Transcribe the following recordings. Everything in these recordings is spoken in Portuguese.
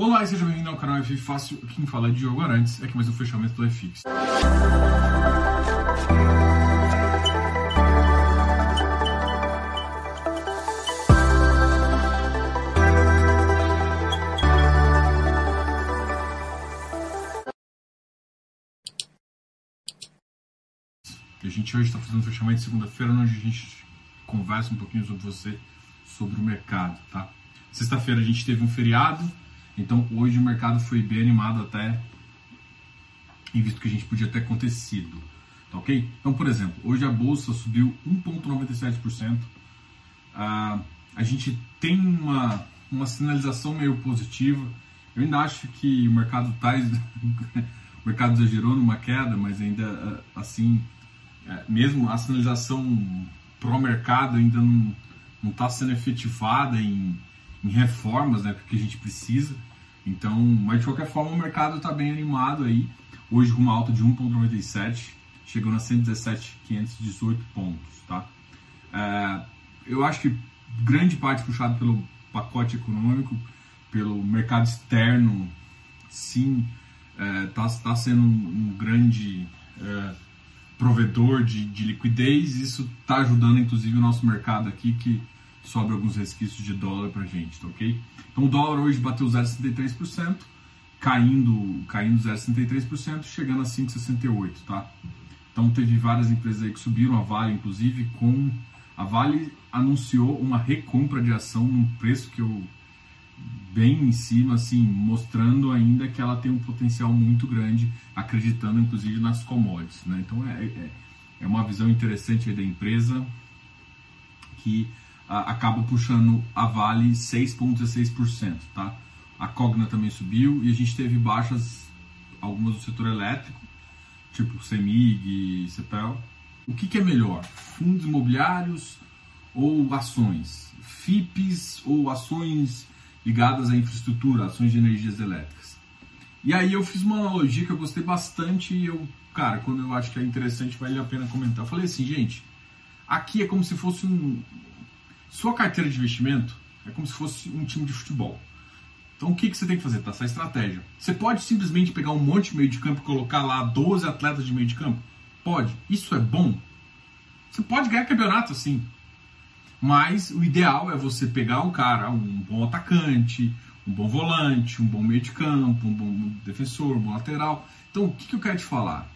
Olá e seja bem-vindo ao canal F Fácil. Quem fala é Diogo Arantes, aqui mais um fechamento do FX. A gente hoje está fazendo um fechamento de segunda-feira, onde a gente conversa um pouquinho sobre você, sobre o mercado, tá? Sexta-feira a gente teve um feriado, então hoje o mercado foi bem animado até em visto que a gente podia ter acontecido, tá ok? Então, por exemplo, hoje a bolsa subiu 1,97%. Ah, a gente tem uma, uma sinalização meio positiva. Eu ainda acho que o mercado está o mercado exagerou numa queda, mas ainda assim, é, mesmo a sinalização pro mercado ainda não está sendo efetivada em, em reformas, né, que a gente precisa. Então, mas de qualquer forma, o mercado está bem animado aí. Hoje com uma alta de 1,97, chegando a 117,518 pontos, tá? É, eu acho que grande parte puxado pelo pacote econômico, pelo mercado externo, sim, está é, tá sendo um, um grande é, provedor de, de liquidez. Isso está ajudando, inclusive, o nosso mercado aqui, que sobra alguns resquícios de dólar para gente, tá ok? Então o dólar hoje bateu 0,63%, caindo, caindo 0,63%, chegando a 5,68%, tá? Então teve várias empresas aí que subiram, a Vale inclusive, com a Vale anunciou uma recompra de ação num preço que eu bem em cima, assim, mostrando ainda que ela tem um potencial muito grande, acreditando inclusive nas commodities, né? Então é, é, é uma visão interessante da empresa que acaba puxando a Vale 6,16%, tá? A Cogna também subiu e a gente teve baixas, algumas do setor elétrico, tipo CEMIG, CEPEL. O que, que é melhor? Fundos imobiliários ou ações? FIPs ou ações ligadas à infraestrutura, ações de energias elétricas? E aí eu fiz uma analogia que eu gostei bastante e eu, cara, quando eu acho que é interessante, vale a pena comentar. Eu falei assim, gente, aqui é como se fosse um. Sua carteira de investimento é como se fosse um time de futebol. Então o que, que você tem que fazer? Tá? Essa estratégia. Você pode simplesmente pegar um monte de meio de campo e colocar lá 12 atletas de meio de campo? Pode. Isso é bom? Você pode ganhar campeonato assim. Mas o ideal é você pegar um cara, um bom atacante, um bom volante, um bom meio de campo, um bom defensor, um bom lateral. Então o que, que eu quero te falar?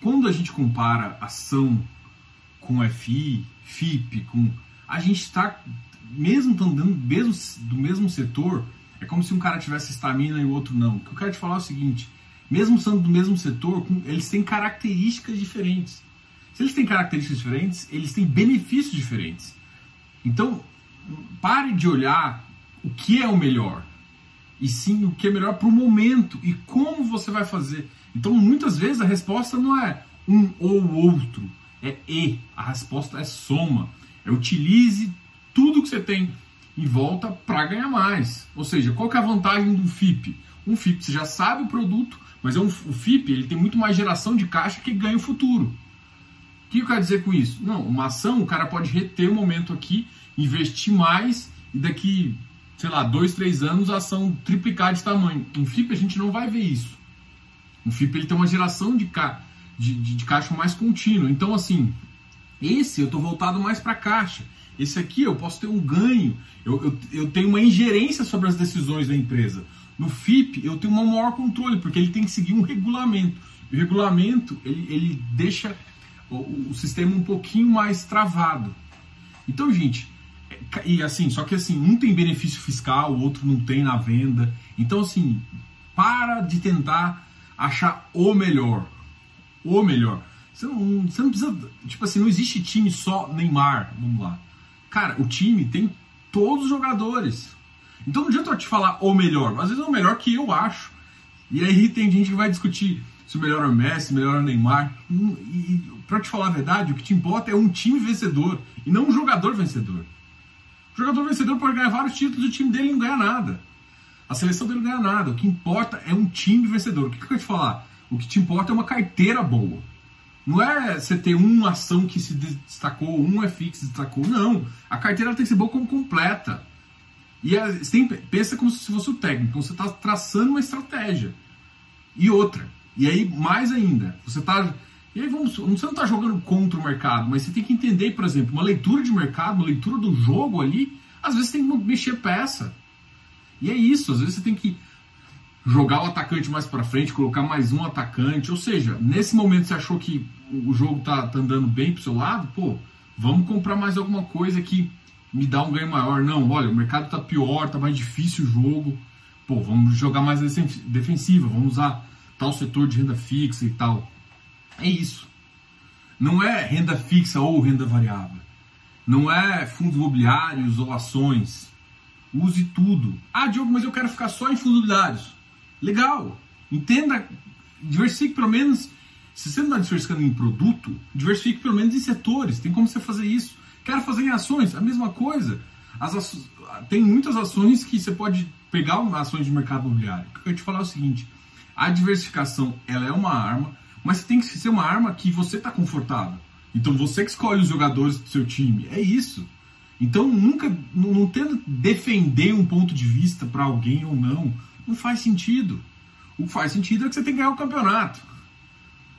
Quando a gente compara ação com FI, FIP, com. A gente está, mesmo estando mesmo do mesmo setor, é como se um cara tivesse estamina e o outro não. O que eu quero te falar é o seguinte: mesmo sendo do mesmo setor, eles têm características diferentes. Se eles têm características diferentes, eles têm benefícios diferentes. Então, pare de olhar o que é o melhor, e sim o que é melhor para o momento e como você vai fazer. Então, muitas vezes a resposta não é um ou outro, é e. A resposta é soma. Utilize tudo que você tem em volta para ganhar mais. Ou seja, qual que é a vantagem do FIP? Um FIP você já sabe o produto, mas é um, o FIP ele tem muito mais geração de caixa que ganha o futuro. O que eu quero dizer com isso? Não, uma ação o cara pode reter o um momento aqui, investir mais e daqui, sei lá, dois, três anos a ação triplicar de tamanho. Um FIP a gente não vai ver isso. Um FIP ele tem uma geração de, ca, de, de, de caixa mais contínua. Então assim, esse eu estou voltado mais para caixa. Esse aqui eu posso ter um ganho, eu, eu, eu tenho uma ingerência sobre as decisões da empresa. No FIP eu tenho um maior controle, porque ele tem que seguir um regulamento. O regulamento ele, ele deixa o, o sistema um pouquinho mais travado. Então, gente, é, e assim, só que assim, um tem benefício fiscal, o outro não tem na venda. Então, assim, para de tentar achar o melhor. O melhor. Você não, você não precisa. Tipo assim, não existe time só Neymar. Vamos lá. Cara, o time tem todos os jogadores. Então não adianta eu te falar o melhor. Às vezes é o melhor que eu acho. E aí tem gente que vai discutir se o melhor é o Messi, melhor é o Neymar. Hum, e, e pra te falar a verdade, o que te importa é um time vencedor e não um jogador vencedor. O jogador vencedor pode ganhar vários títulos e o time dele não ganha nada. A seleção dele não ganha nada. O que importa é um time vencedor. O que, que eu quero te falar? O que te importa é uma carteira boa. Não é você ter uma ação que se destacou, um FX se destacou. Não. A carteira tem que ser boa como completa. E é, tem, pensa como se fosse o técnico, então você está traçando uma estratégia. E outra. E aí, mais ainda, você está. E aí, vamos, você não está jogando contra o mercado, mas você tem que entender, por exemplo, uma leitura de mercado, uma leitura do jogo ali, às vezes tem que mexer peça. E é isso, às vezes você tem que jogar o atacante mais para frente, colocar mais um atacante. Ou seja, nesse momento você achou que o jogo tá, tá andando bem pro seu lado, pô, vamos comprar mais alguma coisa que me dá um ganho maior. Não, olha, o mercado tá pior, tá mais difícil o jogo. Pô, vamos jogar mais defensiva, vamos usar tal setor de renda fixa e tal. É isso. Não é renda fixa ou renda variável. Não é fundos imobiliários ou ações. Use tudo. Ah, Diogo, mas eu quero ficar só em fundos imobiliários. Legal. Entenda, diversifique pelo menos. Se você não está diversificando em produto, diversifique pelo menos em setores. Tem como você fazer isso. Quero fazer em ações, a mesma coisa. As tem muitas ações que você pode pegar ações de mercado imobiliário. O que eu te falar é o seguinte: a diversificação ela é uma arma, mas tem que ser uma arma que você está confortável. Então você que escolhe os jogadores do seu time. É isso. Então nunca, não, não tenta defender um ponto de vista para alguém ou não. Não faz sentido. O que faz sentido é que você tem que ganhar o campeonato.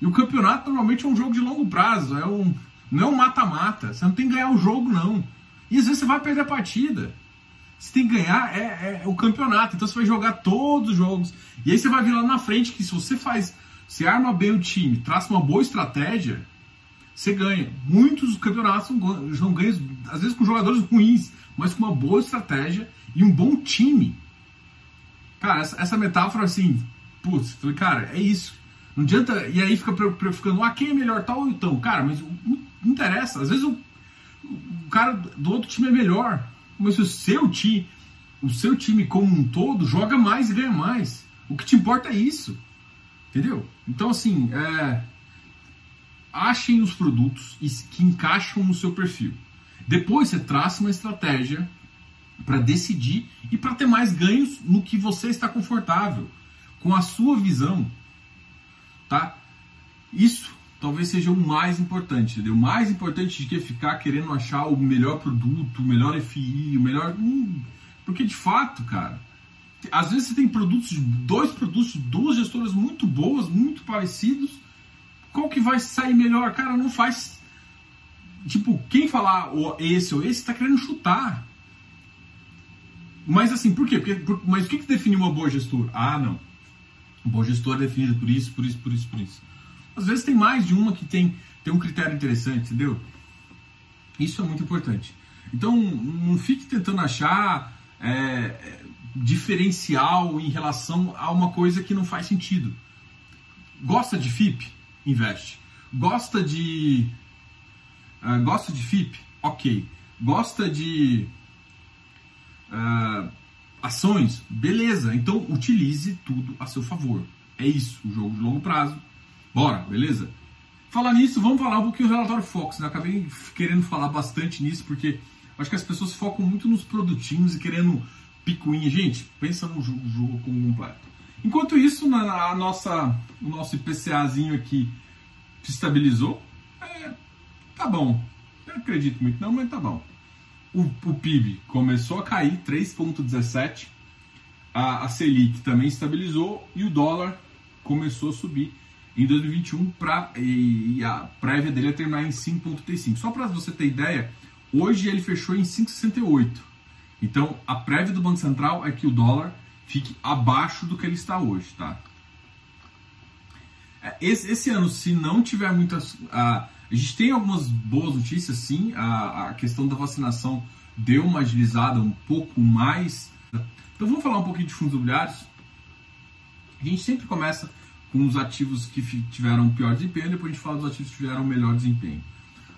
E o campeonato normalmente é um jogo de longo prazo, é um, não é um mata-mata. Você não tem que ganhar o jogo, não. E às vezes você vai perder a partida. Você tem que ganhar é, é, o campeonato. Então você vai jogar todos os jogos. E aí você vai vir lá na frente que se você faz, se arma bem o time, traça uma boa estratégia, você ganha. Muitos campeonatos são ganhos, às vezes com jogadores ruins, mas com uma boa estratégia e um bom time. Cara, essa, essa metáfora assim, putz, falei, cara, é isso. Não adianta. E aí fica ficando, ah, quem é melhor, tal ou então. Cara, mas não, interessa. Às vezes o, o cara do outro time é melhor. Mas o seu time, o seu time como um todo, joga mais e ganha mais. O que te importa é isso. Entendeu? Então, assim, é, achem os produtos que encaixam no seu perfil. Depois você traça uma estratégia para decidir e para ter mais ganhos no que você está confortável, com a sua visão, tá? Isso talvez seja o mais importante, entendeu? O mais importante de que ficar querendo achar o melhor produto, o melhor FI, o melhor. Hum, porque de fato, cara, às vezes você tem produtos, dois produtos, duas gestoras muito boas, muito parecidos. Qual que vai sair melhor? Cara, não faz. Tipo, quem falar esse ou esse está querendo chutar. Mas assim, por quê? Porque, por, mas o que, que define uma boa gestora? Ah, não. Boa gestora é definida por isso, por isso, por isso, por isso. Às vezes tem mais de uma que tem, tem um critério interessante, entendeu? Isso é muito importante. Então, não fique tentando achar é, diferencial em relação a uma coisa que não faz sentido. Gosta de FIP? Investe. Gosta de. Uh, gosta de FIP? Ok. Gosta de uh, ações, beleza. Então utilize tudo a seu favor. É isso, o jogo de longo prazo. Bora, beleza? Falar nisso, vamos falar um pouquinho do relatório Fox. Né? Acabei querendo falar bastante nisso porque acho que as pessoas focam muito nos produtinhos e querendo picuinha. Gente, pensa no jogo, jogo como completo. Enquanto isso, na, a nossa, o nosso IPCAzinho aqui se estabilizou. É, tá bom. Não acredito muito não, mas tá bom o, o PIB começou a cair 3,17%, a, a Selic também estabilizou e o dólar começou a subir em 2021 pra, e, a prévia dele é terminar em 5,35. Só para você ter ideia, hoje ele fechou em 5,68. Então a prévia do Banco Central é que o dólar fique abaixo do que ele está hoje, tá? É, esse, esse ano, se não tiver muitas. Uh, a gente tem algumas boas notícias, sim. A, a questão da vacinação deu uma agilizada um pouco mais. Então vamos falar um pouquinho de fundos imobiliários. A gente sempre começa com os ativos que tiveram pior desempenho, depois a gente fala dos ativos que tiveram melhor desempenho.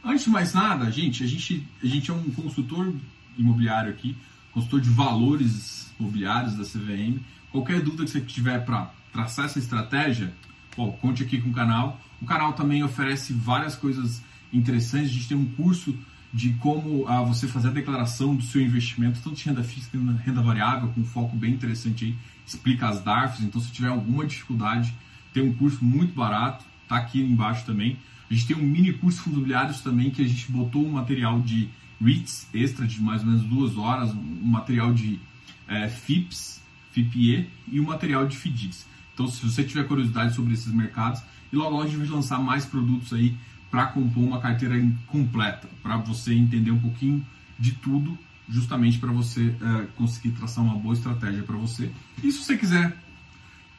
Antes de mais nada, gente, a gente, a gente é um consultor imobiliário aqui, consultor de valores imobiliários da CVM. Qualquer dúvida que você tiver para traçar essa estratégia, Bom, conte aqui com o canal. O canal também oferece várias coisas interessantes. A gente tem um curso de como ah, você fazer a declaração do seu investimento, tanto de renda fixa quanto renda variável, com um foco bem interessante aí. Explica as DARFs. Então, se tiver alguma dificuldade, tem um curso muito barato, tá aqui embaixo também. A gente tem um mini curso fundos imobiliários também, que a gente botou um material de REITs extra de mais ou menos duas horas, um material de é, FIPS, FIPE e o material de FDICs. Então, se você tiver curiosidade sobre esses mercados, e logo, logo a gente vai lançar mais produtos aí para compor uma carteira completa, para você entender um pouquinho de tudo, justamente para você uh, conseguir traçar uma boa estratégia para você. E se você quiser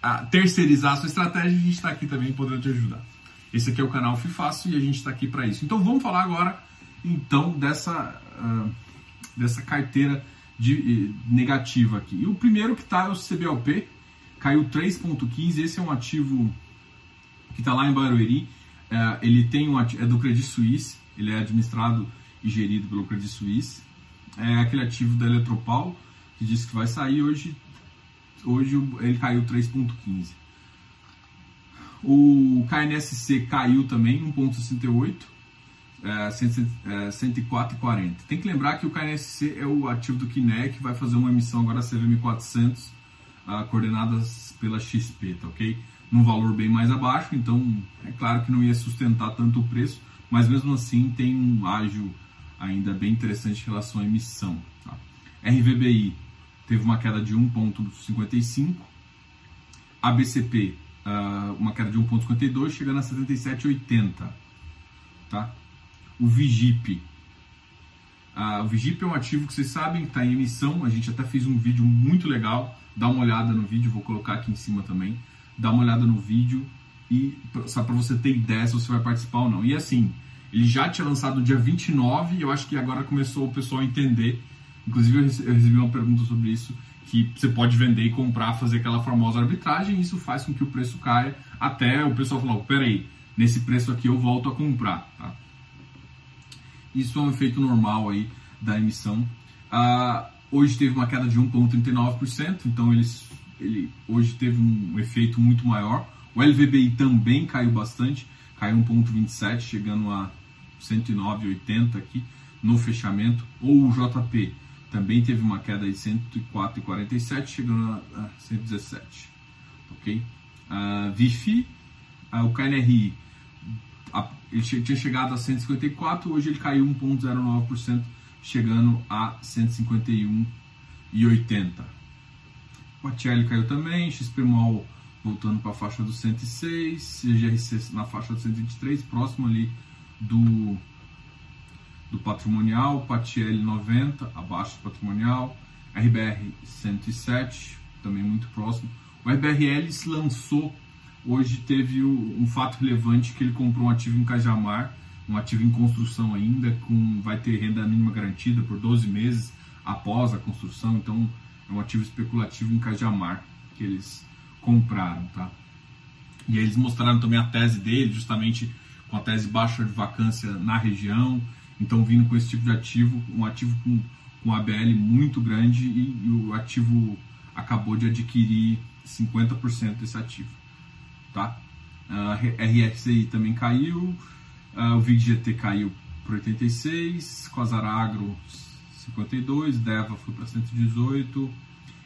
uh, terceirizar a sua estratégia, a gente está aqui também podendo te ajudar. Esse aqui é o canal Fifácil e a gente está aqui para isso. Então vamos falar agora então dessa, uh, dessa carteira de, negativa aqui. E o primeiro que está é o CBLP, caiu 3,15. Esse é um ativo que está lá em Barueri. É, ele tem um ativo, é do Credit Suisse, ele é administrado e gerido pelo Credit Suisse. É aquele ativo da Eletropaul que disse que vai sair hoje. Hoje ele caiu 3,15. O KNSC caiu também 1,68, é, 104,40. É, tem que lembrar que o KNSC é o ativo do Kinec, vai fazer uma emissão agora CVM400 coordenadas pela XP, tá ok? Num valor bem mais abaixo, então é claro que não ia sustentar tanto o preço, mas mesmo assim tem um ágio ainda bem interessante em relação à emissão. Tá? RVBI teve uma queda de 1,55, ABCP uh, uma queda de 1,52, chegando a 77,80. Tá? O VIGIP Uh, o Vigip é um ativo que vocês sabem que está em emissão. A gente até fez um vídeo muito legal dá uma olhada no vídeo, vou colocar aqui em cima também. Dá uma olhada no vídeo e só para você ter ideia se você vai participar ou não. E assim, ele já tinha lançado no dia 29 e eu acho que agora começou o pessoal a entender. Inclusive eu recebi uma pergunta sobre isso, que você pode vender e comprar, fazer aquela famosa arbitragem, e isso faz com que o preço caia até o pessoal falar, peraí, nesse preço aqui eu volto a comprar. Tá? Isso é um efeito normal aí da emissão. Ah, Hoje teve uma queda de 1,39%, então eles, ele hoje teve um efeito muito maior. O LVBI também caiu bastante, caiu 1,27, chegando a 109,80 aqui no fechamento. Ou o JP também teve uma queda de 104,47, chegando a 117. Ok? Uh, Vifi, uh, o KNRI, a, ele tinha chegado a 154, hoje ele caiu 1,09%, chegando a 151,80. O Atiel caiu também, XPMOL voltando para a faixa dos 106, CGRC na faixa dos 123, próximo ali do, do patrimonial, Patiel 90, abaixo do patrimonial, RBR 107, também muito próximo. O RBRL se lançou, hoje teve um fato relevante que ele comprou um ativo em Cajamar, um ativo em construção ainda, com vai ter renda mínima garantida por 12 meses após a construção, então é um ativo especulativo em Cajamar que eles compraram, tá? E aí eles mostraram também a tese dele, justamente com a tese baixa de vacância na região, então vindo com esse tipo de ativo, um ativo com, com ABL muito grande e, e o ativo acabou de adquirir 50% desse ativo, tá? A RSI também caiu, Uh, o VIG GT caiu para 86, Quasar Agro 52, Deva foi para 118,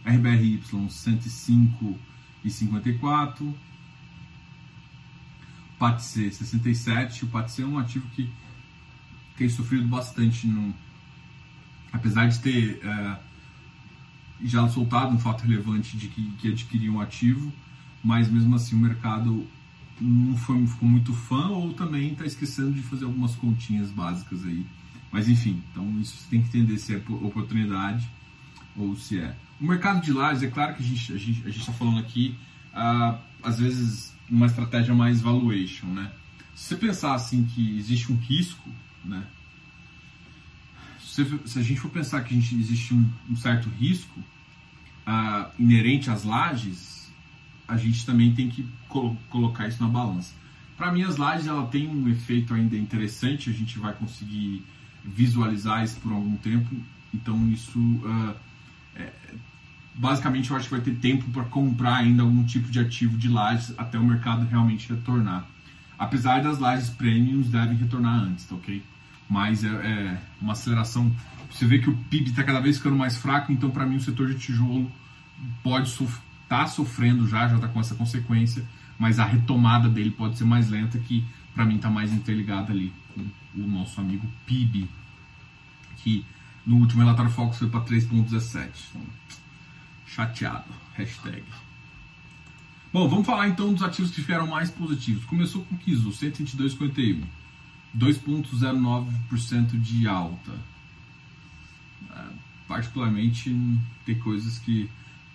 RBRY 105 e 54, PATC 67. O PATC é um ativo que tem sofrido bastante, no, apesar de ter uh, já soltado um fato relevante de que, que adquiriu um ativo, mas mesmo assim o mercado não foi, ficou muito fã ou também está esquecendo de fazer algumas continhas básicas aí. Mas enfim, então isso tem que entender se é oportunidade ou se é. O mercado de lajes, é claro que a gente a gente a está falando aqui, ah, às vezes, uma estratégia mais valuation, né? Se você pensar assim que existe um risco, né? Se, se a gente for pensar que a gente, existe um, um certo risco ah, inerente às lajes, a gente também tem que colo colocar isso na balança. Para mim, as lajes ela tem um efeito ainda interessante, a gente vai conseguir visualizar isso por algum tempo, então isso uh, é, basicamente eu acho que vai ter tempo para comprar ainda algum tipo de ativo de lajes até o mercado realmente retornar. Apesar das lajes premiums devem retornar antes, tá ok? Mas é, é uma aceleração. Você vê que o PIB está cada vez ficando mais fraco, então para mim o setor de tijolo pode sofrer está sofrendo já, já está com essa consequência, mas a retomada dele pode ser mais lenta, que para mim está mais interligada ali com o nosso amigo PIB, que no último relatório Focus foi para 3,17. Então, chateado. Hashtag. Bom, vamos falar então dos ativos que ficaram mais positivos. Começou com o Kizu, 122,51. 2,09% de alta. É, particularmente, tem coisas que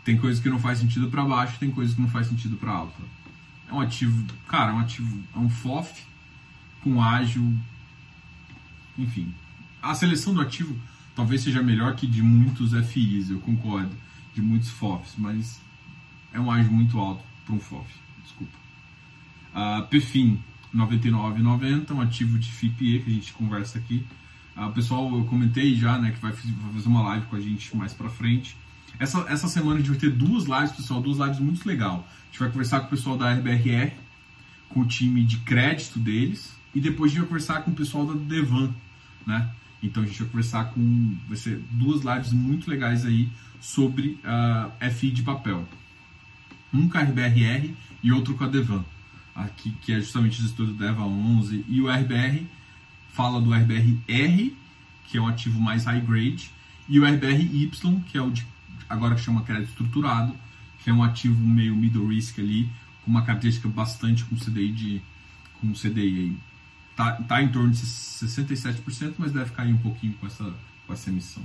tem coisas que não faz sentido para baixo, tem coisas que não faz sentido para alta. É um ativo, cara, é um ativo, é um FOF com ágil, enfim. A seleção do ativo talvez seja melhor que de muitos FIs, eu concordo, de muitos FOFs, mas é um ágil muito alto para um FOF, desculpa. Uh, PFIN 99,90, um ativo de FIPE que a gente conversa aqui. Uh, pessoal, eu comentei já, né, que vai fazer uma live com a gente mais para frente. Essa, essa semana a gente vai ter duas lives, pessoal, duas lives muito legal. A gente vai conversar com o pessoal da RBRR, com o time de crédito deles, e depois a gente vai conversar com o pessoal da Devan, né? Então a gente vai conversar com. Vai ser duas lives muito legais aí sobre uh, ah, FI de papel. Um com a RBRR e outro com a Devan, aqui, que é justamente o gestor do Deva 11. E o RBR fala do RBRR, que é um ativo mais high grade, e o RBRY, que é o de, agora que chama crédito estruturado, que é um ativo meio middle risk ali, com uma característica bastante com CDI de com CDI aí Está tá em torno de 67%, mas deve cair um pouquinho com essa, com essa emissão.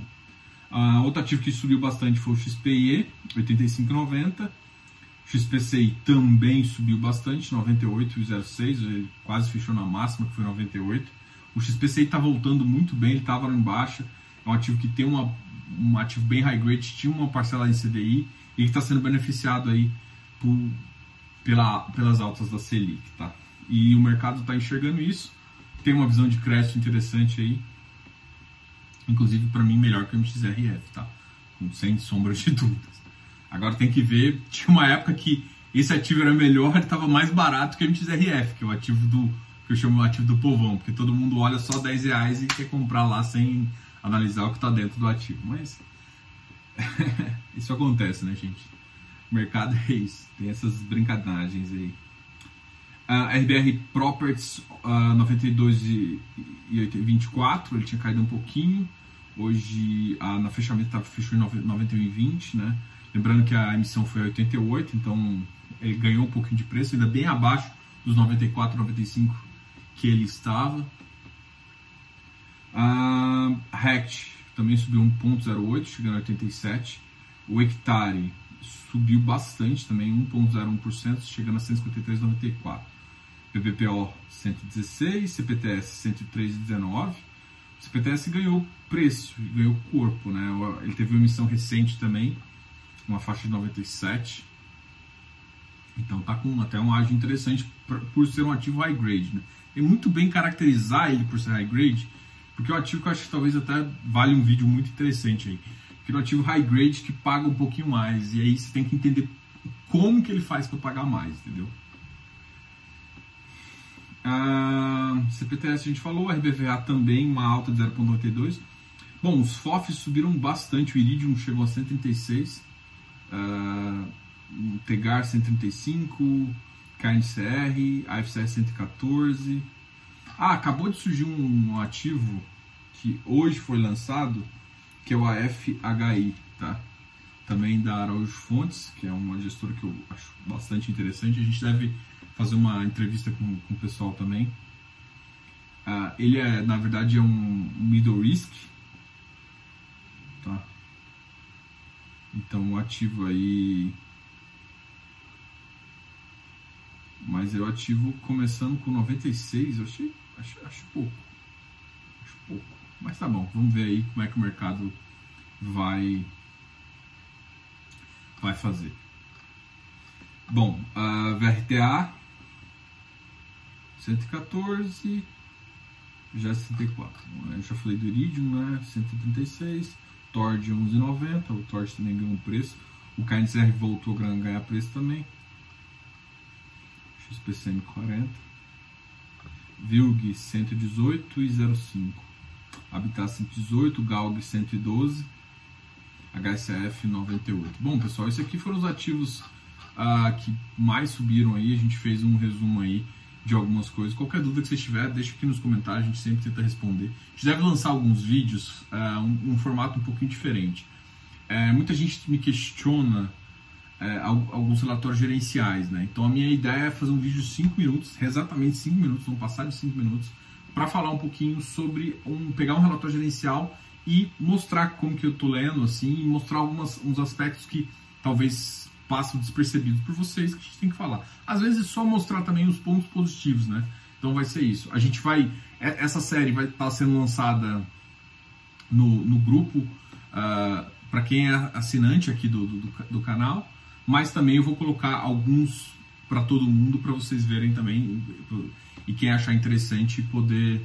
Uh, outro ativo que subiu bastante foi o XPIE, 85,90. XPCI também subiu bastante, 98,06, ele quase fechou na máxima, que foi 98. O XPCI está voltando muito bem, ele estava lá embaixo. É um ativo que tem uma, um ativo bem high grade, tinha uma parcela em CDI e que está sendo beneficiado aí por, pela, pelas altas da Selic, tá? E o mercado está enxergando isso tem uma visão de crédito interessante aí. Inclusive, para mim, melhor que o MXRF, tá? Sem sombra de dúvidas. Agora tem que ver, tinha uma época que esse ativo era melhor, estava mais barato que o MXRF, que é o ativo do, que eu chamo de ativo do povão, porque todo mundo olha só 10 reais e quer comprar lá sem analisar o que está dentro do ativo. Mas isso acontece, né, gente? O mercado é isso, tem essas brincadagens aí. Uh, RBR Properties uh, 92,24, ele tinha caído um pouquinho. Hoje, uh, na fechamento, tá, fechou em 91,20, né? Lembrando que a emissão foi a 88, então ele ganhou um pouquinho de preço, ainda bem abaixo dos 94, 95 que ele estava. Uh, RECT também subiu 1,08, chegando a 87. O hectare subiu bastante também, 1,01%, chegando a 153,94. PVPO 116, CPTS 103,19. O CPTS ganhou preço, ganhou corpo, né? Ele teve uma emissão recente também, uma faixa de 97. Então tá com até um ágio interessante por ser um ativo high grade, né? É muito bem caracterizar ele por ser high grade, porque um ativo que eu acho que talvez até vale um vídeo muito interessante aí. Porque é um ativo high grade que paga um pouquinho mais, e aí você tem que entender como que ele faz para pagar mais, entendeu? Ah, CPTS a gente falou, RBVA também, uma alta de 0,92. Bom, os FOFs subiram bastante, o Iridium chegou a 136, uh, o Tegar 135, KNCR, AFCR 114. Ah, acabou de surgir um, ativo que hoje foi lançado, que é o AFHI, tá? Também da Araújo Fontes, que é uma gestora que eu acho bastante interessante. A gente deve fazer uma entrevista com, com o pessoal também. Uh, ele é, na verdade, é um, um middle risk, tá? Então o ativo aí, mas eu ativo começando com 96, eu achei, acho, acho pouco, acho pouco, mas tá bom, vamos ver aí como é que o mercado vai vai fazer. Bom, a VRTA 114, já 64. Eu já falei do Iridium, né? 136, Tord 11,90, o Tord também ganhou preço. O KNCR voltou a ganhar preço também. XPCM 40. Vilg 118 e 05. Habitat 118, Galg 112, HSF 98. Bom, pessoal, esses aqui foram os ativos uh, que mais subiram aí. A gente fez um resumo aí de algumas coisas. Qualquer dúvida que você tiver, deixa aqui nos comentários, a gente sempre tenta responder. A gente deve lançar alguns vídeos, uh, um, um, formato um pouquinho diferente. é, muita gente me questiona é, alguns relatórios gerenciais, né? Então a minha ideia é fazer um vídeo de 5 minutos, exatamente 5 minutos, não passar de 5 minutos, para falar um pouquinho sobre um pegar um relatório gerencial e mostrar como que eu tô lendo, assim, e mostrar alguns uns aspectos que talvez passam despercebidos por vocês que a gente tem que falar. Às vezes só mostrar também os pontos positivos, né? Então vai ser isso. A gente vai. Essa série vai estar tá sendo lançada no, no grupo uh, ah, para quem é assinante aqui do, do, do canal mas também eu vou colocar alguns para todo mundo para vocês verem também e quem achar interessante poder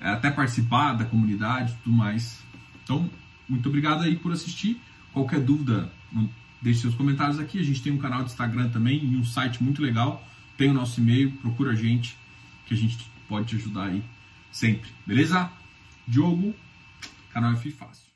é, até participar da comunidade e tudo mais. Então, muito obrigado aí por assistir. Qualquer dúvida, deixe seus comentários aqui. A gente tem um canal de Instagram também e um site muito legal. Tem o nosso e-mail, procura a gente que a gente pode te ajudar aí sempre. Beleza? Diogo, canal F Fácil.